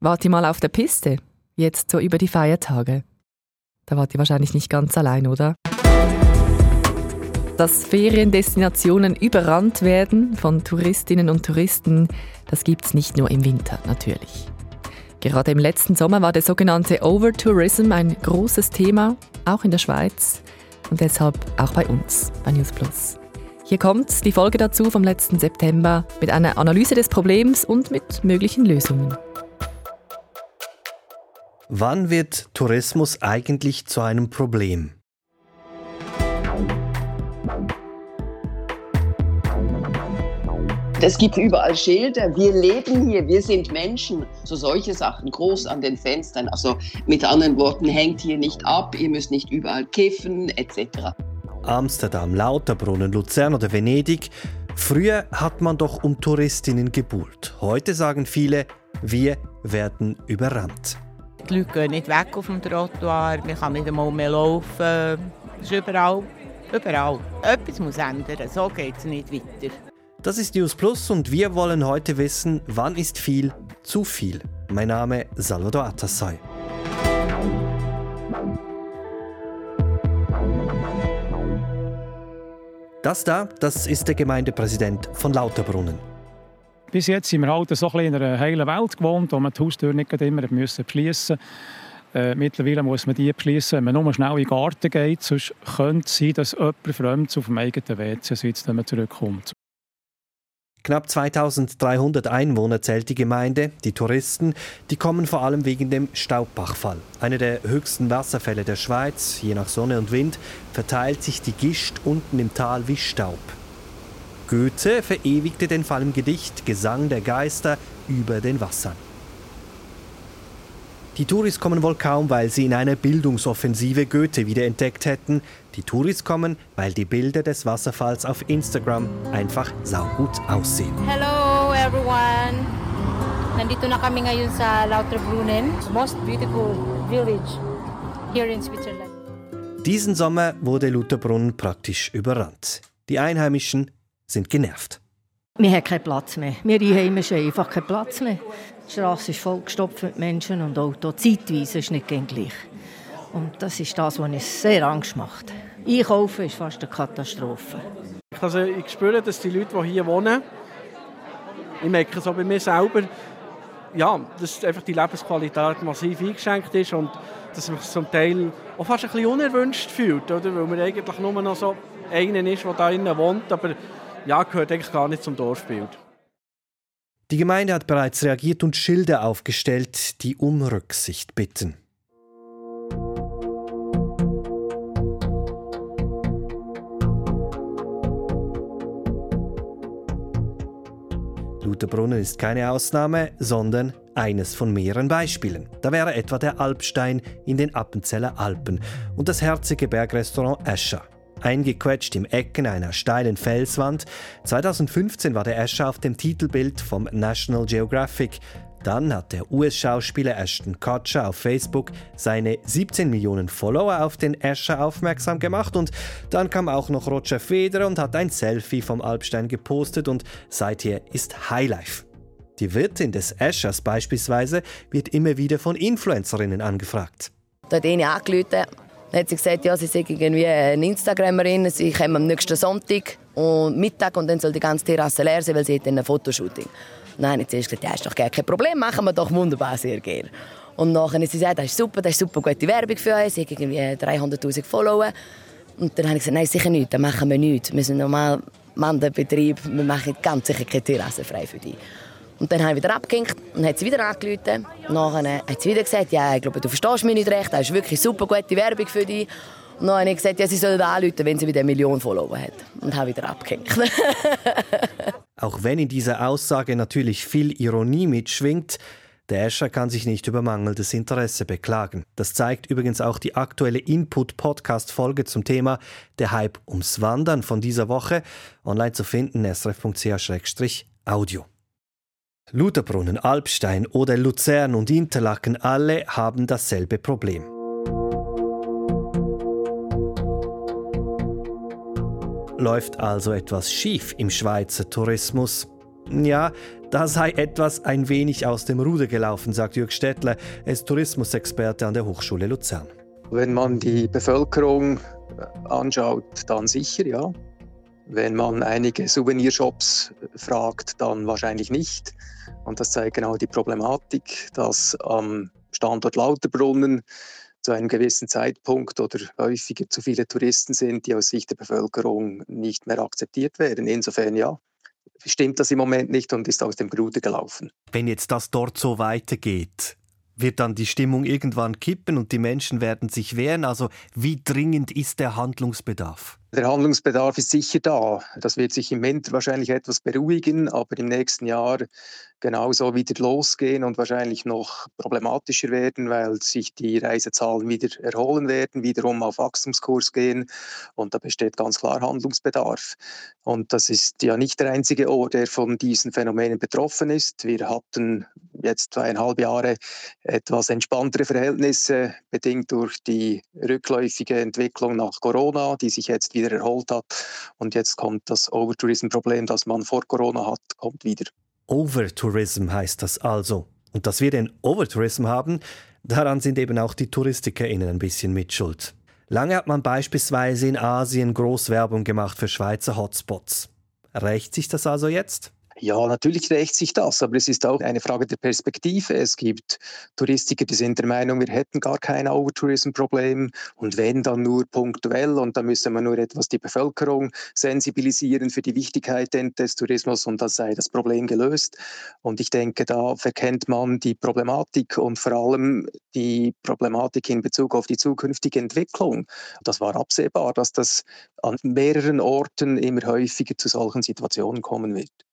Wart ihr mal auf der Piste? Jetzt so über die Feiertage. Da wart ihr wahrscheinlich nicht ganz allein, oder? Dass Feriendestinationen überrannt werden von Touristinnen und Touristen, das gibt's nicht nur im Winter, natürlich. Gerade im letzten Sommer war der sogenannte Overtourism ein großes Thema, auch in der Schweiz und deshalb auch bei uns, bei News Plus. Hier kommt die Folge dazu vom letzten September mit einer Analyse des Problems und mit möglichen Lösungen. Wann wird Tourismus eigentlich zu einem Problem? Es gibt überall Schilder, wir leben hier, wir sind Menschen. So solche Sachen groß an den Fenstern. Also mit anderen Worten, hängt hier nicht ab, ihr müsst nicht überall kiffen etc. Amsterdam, Lauterbrunnen, Luzern oder Venedig. Früher hat man doch um Touristinnen gebuhlt. Heute sagen viele, wir werden überrannt. Die Leute gehen nicht weg auf dem Trottoir, man kann nicht einmal mehr laufen. Es ist überall, überall. Etwas muss ändern, so geht es nicht weiter. Das ist News Plus und wir wollen heute wissen, wann ist viel zu viel. Mein Name ist Salvador Atassay. Das da, das ist der Gemeindepräsident von Lauterbrunnen. Bis jetzt sind wir halt so in einer heilen Welt gewohnt, wo man die Haustür nicht immer müssen beschließen äh, Mittlerweile muss man die beschließen, wenn man nur schnell in den Garten geht. Sonst könnte es sein, dass jemand Fremdes auf dem eigenen WC sitzt, wenn man zurückkommt. Knapp 2300 Einwohner zählt die Gemeinde. Die Touristen, die kommen vor allem wegen dem Staubbachfall. Einer der höchsten Wasserfälle der Schweiz. Je nach Sonne und Wind verteilt sich die Gischt unten im Tal wie Staub. Goethe verewigte den Fall im Gedicht Gesang der Geister über den Wassern. Die Touris kommen wohl kaum, weil sie in einer Bildungsoffensive Goethe wiederentdeckt hätten. Die Touris kommen, weil die Bilder des Wasserfalls auf Instagram einfach saugut aussehen. Hello everyone! Nandito na kami ngayon sa Lauterbrunnen, most beautiful village here in Switzerland. Diesen Sommer wurde Lauterbrunnen praktisch überrannt. Die Einheimischen sind genervt. Wir haben keinen Platz mehr. Wir Einheimischen haben einfach keinen Platz mehr. Die Straße ist vollgestopft mit Menschen und Autos. Zeitweise ist nicht gleich. Und das ist das, was uns sehr Angst macht. Einkaufen ist fast eine Katastrophe. Also ich spüre, dass die Leute, die hier wohnen, ich merke es auch bei mir selber, ja, dass einfach die Lebensqualität massiv eingeschränkt ist und dass man sich zum Teil auch fast ein bisschen unerwünscht fühlt, oder? weil man eigentlich nur noch so einer ist, der da innen wohnt, aber ja, gehört eigentlich gar nicht zum Dorfbild. Die Gemeinde hat bereits reagiert und Schilder aufgestellt, die um Rücksicht bitten. Lutherbrunnen ist keine Ausnahme, sondern eines von mehreren Beispielen. Da wäre etwa der Alpstein in den Appenzeller Alpen und das herzige Bergrestaurant Escher eingequetscht im Ecken einer steilen Felswand. 2015 war der Escher auf dem Titelbild vom National Geographic. Dann hat der US-Schauspieler Ashton Kutcher auf Facebook seine 17 Millionen Follower auf den Escher aufmerksam gemacht und dann kam auch noch Roger Federer und hat ein Selfie vom Alpstein gepostet und seither ist Highlife. Die Wirtin des Eschers beispielsweise wird immer wieder von Influencerinnen angefragt. Da hat angerufen dann hat sie gesagt, ja, sie sei irgendwie eine Instagramerin, sie kommt am nächsten Sonntag und Mittag und dann soll die ganze Terrasse leer sein, weil sie hat ein Fotoshooting. Nein, jetzt gesagt, ja, ist doch gar kein Problem, machen wir doch wunderbar, sehr gerne. Und nachher hat sie gesagt, das ist super, das ist super gute Werbung für uns, sie hat irgendwie 300'000 Follower. Und dann habe ich gesagt, nein, sicher nicht, dann machen wir nichts. Wir sind normal Mandelbetrieb, wir machen ganz sicher keine Terrasse frei für dich. Und dann habe ich wieder abgehängt und hat sie wieder angerufen. Nachher hat sie wieder gesagt, ja, ich glaube, du verstehst mich nicht recht, das ist wirklich super gute Werbung für dich. Und dann habe ich gesagt, ja, sie soll anrufen, wenn sie wieder eine Million Follower hat. Und habe wieder abgehängt. Auch wenn in dieser Aussage natürlich viel Ironie mitschwingt, der Escher kann sich nicht über mangelndes Interesse beklagen. Das zeigt übrigens auch die aktuelle Input-Podcast-Folge zum Thema Der Hype ums Wandern von dieser Woche. Online zu finden, srf.ch-audio. Lutherbrunnen, Alpstein oder Luzern und Interlaken alle haben dasselbe Problem. Läuft also etwas schief im Schweizer Tourismus? Ja, Da sei etwas ein wenig aus dem Ruder gelaufen, sagt Jürg Stettler, er ist Tourismusexperte an der Hochschule Luzern. Wenn man die Bevölkerung anschaut, dann sicher, ja. Wenn man einige Souvenirshops fragt, dann wahrscheinlich nicht. Und das zeigt genau die Problematik, dass am Standort Lauterbrunnen zu einem gewissen Zeitpunkt oder häufiger zu viele Touristen sind, die aus Sicht der Bevölkerung nicht mehr akzeptiert werden. Insofern ja, stimmt das im Moment nicht und ist aus dem Ruder gelaufen. Wenn jetzt das dort so weitergeht, wird dann die Stimmung irgendwann kippen und die Menschen werden sich wehren? Also wie dringend ist der Handlungsbedarf? Der Handlungsbedarf ist sicher da. Das wird sich im Winter wahrscheinlich etwas beruhigen, aber im nächsten Jahr genauso wieder losgehen und wahrscheinlich noch problematischer werden, weil sich die Reisezahlen wieder erholen werden, wiederum auf Wachstumskurs gehen. Und da besteht ganz klar Handlungsbedarf. Und das ist ja nicht der einzige Ort, der von diesen Phänomenen betroffen ist. Wir hatten jetzt zweieinhalb Jahre etwas entspanntere Verhältnisse, bedingt durch die rückläufige Entwicklung nach Corona, die sich jetzt wieder erholt hat. Und jetzt kommt das Overtourism-Problem, das man vor Corona hat, kommt wieder. Overtourism heißt das also. Und dass wir den Overtourism haben, daran sind eben auch die TouristikerInnen ein bisschen mitschuld. Lange hat man beispielsweise in Asien Großwerbung gemacht für Schweizer Hotspots. Rächt sich das also jetzt? Ja, natürlich rächt sich das, aber es ist auch eine Frage der Perspektive. Es gibt Touristiker, die sind der Meinung, wir hätten gar kein Overtourism-Problem und wenn dann nur punktuell und da müsste man nur etwas die Bevölkerung sensibilisieren für die Wichtigkeit des Tourismus und das sei das Problem gelöst. Und ich denke, da verkennt man die Problematik und vor allem die Problematik in Bezug auf die zukünftige Entwicklung. Das war absehbar, dass das an mehreren Orten immer häufiger zu solchen Situationen kommen wird.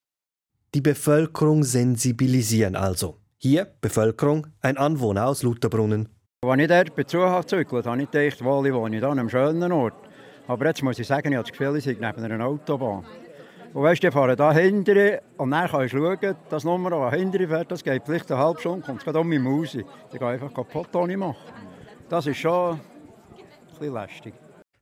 Die Bevölkerung sensibilisieren also. Hier, Bevölkerung, ein Anwohner aus Lutherbrunnen. Als ich dort Besuch gezügelt habe, habe ich gedacht, wohl, ich wohne hier an einem schönen Ort. Aber jetzt muss ich sagen, ich habe das Gefühl, ich sei neben einer Autobahn. Und weißt du, ich fahre hier hinterher und dann kannst du schauen, das Nummer, das hinterher fährt, das geht vielleicht eine halbe Stunde, kommt es gerade um meine Maus. Ich gehe einfach kaputt machen. Das ist schon ein bisschen lästig.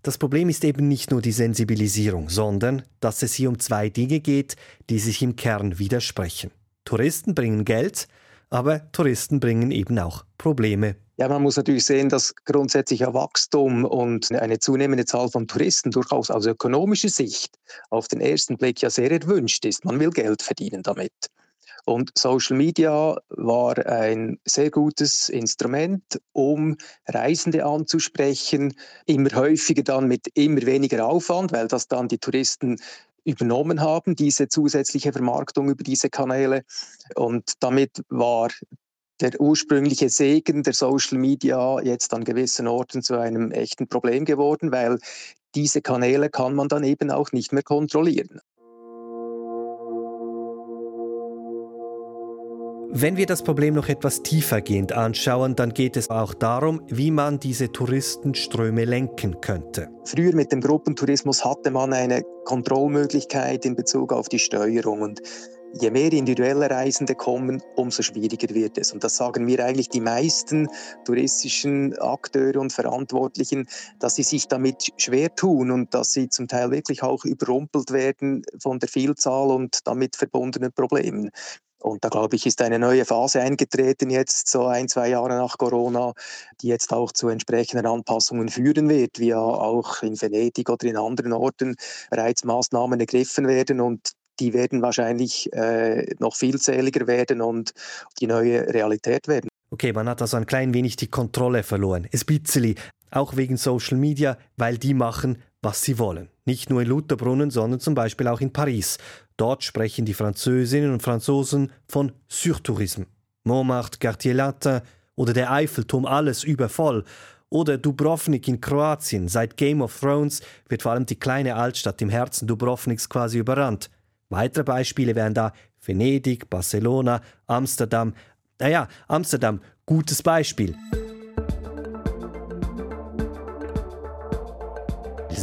Das Problem ist eben nicht nur die Sensibilisierung, sondern dass es hier um zwei Dinge geht, die sich im Kern widersprechen. Touristen bringen Geld, aber Touristen bringen eben auch Probleme. Ja, man muss natürlich sehen, dass grundsätzlicher Wachstum und eine zunehmende Zahl von Touristen durchaus aus ökonomischer Sicht auf den ersten Blick ja sehr erwünscht ist. Man will Geld verdienen damit. Und Social Media war ein sehr gutes Instrument, um Reisende anzusprechen, immer häufiger dann mit immer weniger Aufwand, weil das dann die Touristen übernommen haben, diese zusätzliche Vermarktung über diese Kanäle. Und damit war der ursprüngliche Segen der Social Media jetzt an gewissen Orten zu einem echten Problem geworden, weil diese Kanäle kann man dann eben auch nicht mehr kontrollieren. Wenn wir das Problem noch etwas tiefergehend anschauen, dann geht es auch darum, wie man diese Touristenströme lenken könnte. Früher mit dem Gruppentourismus hatte man eine Kontrollmöglichkeit in Bezug auf die Steuerung und je mehr individuelle Reisende kommen, umso schwieriger wird es. Und das sagen mir eigentlich die meisten touristischen Akteure und Verantwortlichen, dass sie sich damit schwer tun und dass sie zum Teil wirklich auch überrumpelt werden von der Vielzahl und damit verbundenen Problemen. Und da glaube ich, ist eine neue Phase eingetreten jetzt, so ein, zwei Jahre nach Corona, die jetzt auch zu entsprechenden Anpassungen führen wird, wie ja auch in Venedig oder in anderen Orten bereits Maßnahmen ergriffen werden und die werden wahrscheinlich äh, noch vielzähliger werden und die neue Realität werden. Okay, man hat also ein klein wenig die Kontrolle verloren. Es bisschen, auch wegen Social Media, weil die machen, was sie wollen. Nicht nur in Lutherbrunnen, sondern zum Beispiel auch in Paris. Dort sprechen die Französinnen und Franzosen von Surtourisme. Montmartre, Quartier Latin oder der Eiffelturm, alles übervoll. Oder Dubrovnik in Kroatien. Seit Game of Thrones wird vor allem die kleine Altstadt im Herzen Dubrovniks quasi überrannt. Weitere Beispiele wären da Venedig, Barcelona, Amsterdam. Naja, Amsterdam, gutes Beispiel.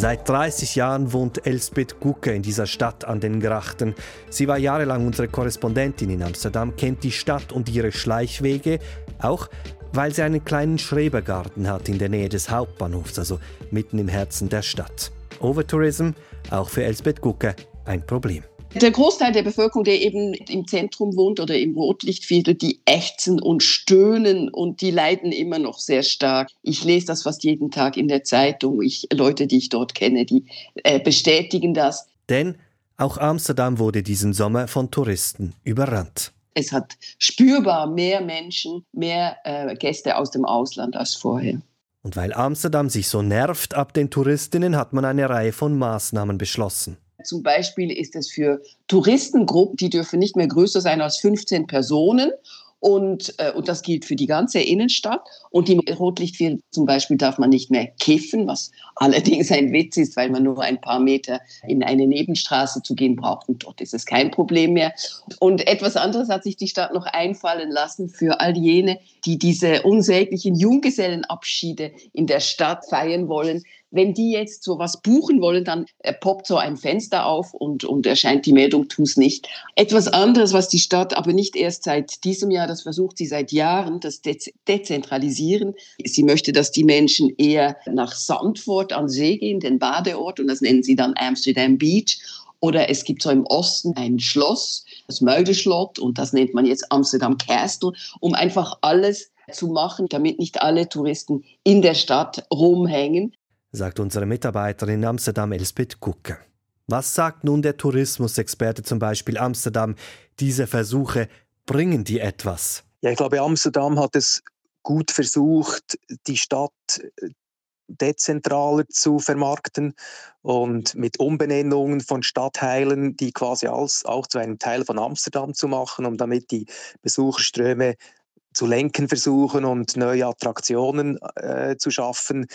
Seit 30 Jahren wohnt Elsbeth Gucke in dieser Stadt an den Grachten. Sie war jahrelang unsere Korrespondentin in Amsterdam, kennt die Stadt und ihre Schleichwege, auch weil sie einen kleinen Schrebergarten hat in der Nähe des Hauptbahnhofs, also mitten im Herzen der Stadt. Overtourism, auch für Elsbeth Gucke, ein Problem. Der Großteil der Bevölkerung, der eben im Zentrum wohnt oder im Rotlichtviertel, die ächzen und stöhnen und die leiden immer noch sehr stark. Ich lese das fast jeden Tag in der Zeitung. Ich, Leute, die ich dort kenne, die äh, bestätigen das. Denn auch Amsterdam wurde diesen Sommer von Touristen überrannt. Es hat spürbar mehr Menschen, mehr äh, Gäste aus dem Ausland als vorher. Und weil Amsterdam sich so nervt ab den Touristinnen, hat man eine Reihe von Maßnahmen beschlossen. Zum Beispiel ist es für Touristengruppen, die dürfen nicht mehr größer sein als 15 Personen und, äh, und das gilt für die ganze Innenstadt. Und im Rotlichtviertel zum Beispiel darf man nicht mehr kiffen, was allerdings ein Witz ist, weil man nur ein paar Meter in eine Nebenstraße zu gehen braucht. Und dort ist es kein Problem mehr. Und etwas anderes hat sich die Stadt noch einfallen lassen für all jene, die diese unsäglichen Junggesellenabschiede in der Stadt feiern wollen wenn die jetzt so was buchen wollen, dann äh, poppt so ein Fenster auf und, und erscheint die Meldung, tu es nicht. Etwas anderes, was die Stadt aber nicht erst seit diesem Jahr, das versucht sie seit Jahren, das Dez Dezentralisieren. Sie möchte, dass die Menschen eher nach Sandford an See gehen, den Badeort, und das nennen sie dann Amsterdam Beach. Oder es gibt so im Osten ein Schloss, das Mögelschlott, und das nennt man jetzt Amsterdam Castle, um einfach alles zu machen, damit nicht alle Touristen in der Stadt rumhängen sagt unsere Mitarbeiterin in Amsterdam Elspeth Kucke. Was sagt nun der Tourismusexperte zum Beispiel Amsterdam? Diese Versuche, bringen die etwas? Ja, ich glaube, Amsterdam hat es gut versucht, die Stadt äh, dezentraler zu vermarkten und mit Umbenennungen von Stadtteilen, die quasi als, auch zu einem Teil von Amsterdam zu machen, um damit die Besucherströme zu lenken versuchen und neue Attraktionen äh, zu schaffen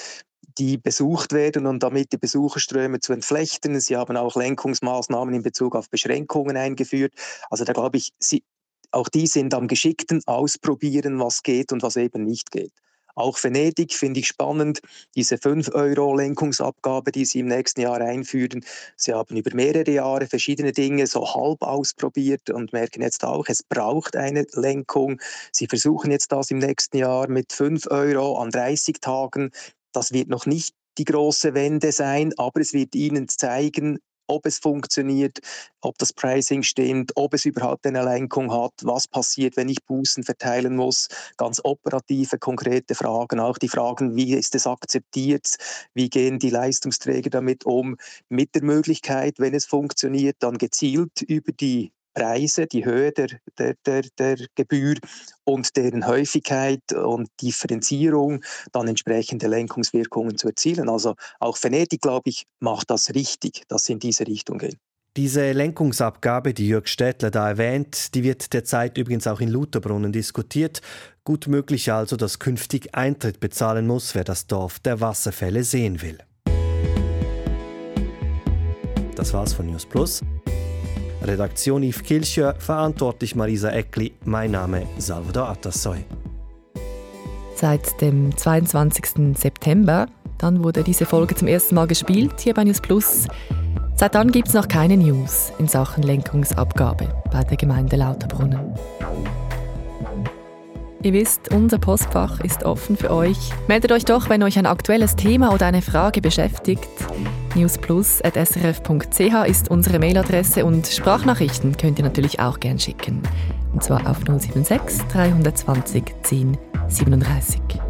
die besucht werden und damit die Besucherströme zu entflechten. Sie haben auch Lenkungsmaßnahmen in Bezug auf Beschränkungen eingeführt. Also da glaube ich, sie, auch die sind am geschickten ausprobieren, was geht und was eben nicht geht. Auch Venedig finde ich spannend, diese 5-Euro-Lenkungsabgabe, die sie im nächsten Jahr einführen. Sie haben über mehrere Jahre verschiedene Dinge so halb ausprobiert und merken jetzt auch, es braucht eine Lenkung. Sie versuchen jetzt das im nächsten Jahr mit 5 Euro an 30 Tagen das wird noch nicht die große Wende sein, aber es wird Ihnen zeigen, ob es funktioniert, ob das Pricing stimmt, ob es überhaupt eine Lenkung hat, was passiert, wenn ich Bußen verteilen muss, ganz operative, konkrete Fragen, auch die Fragen, wie ist es akzeptiert, wie gehen die Leistungsträger damit um, mit der Möglichkeit, wenn es funktioniert, dann gezielt über die Preise, die Höhe der, der, der, der Gebühr und deren Häufigkeit und Differenzierung dann entsprechende Lenkungswirkungen zu erzielen. Also auch Venedig, glaube ich, macht das richtig, dass sie in diese Richtung gehen. Diese Lenkungsabgabe, die Jörg Städtler da erwähnt, die wird derzeit übrigens auch in Lutherbrunnen diskutiert. Gut möglich also, dass künftig Eintritt bezahlen muss, wer das Dorf der Wasserfälle sehen will. Das war's von News Plus. Redaktion Yves Kilcher, verantwortlich Marisa Eckli, mein Name Salvador Atassoy. Seit dem 22. September, dann wurde diese Folge zum ersten Mal gespielt hier bei News Plus. Seit dann gibt es noch keine News in Sachen Lenkungsabgabe bei der Gemeinde Lauterbrunnen. Ihr wisst, unser Postfach ist offen für euch. Meldet euch doch, wenn euch ein aktuelles Thema oder eine Frage beschäftigt. newsplus.srf.ch ist unsere Mailadresse und Sprachnachrichten könnt ihr natürlich auch gern schicken. Und zwar auf 076 320 10 37.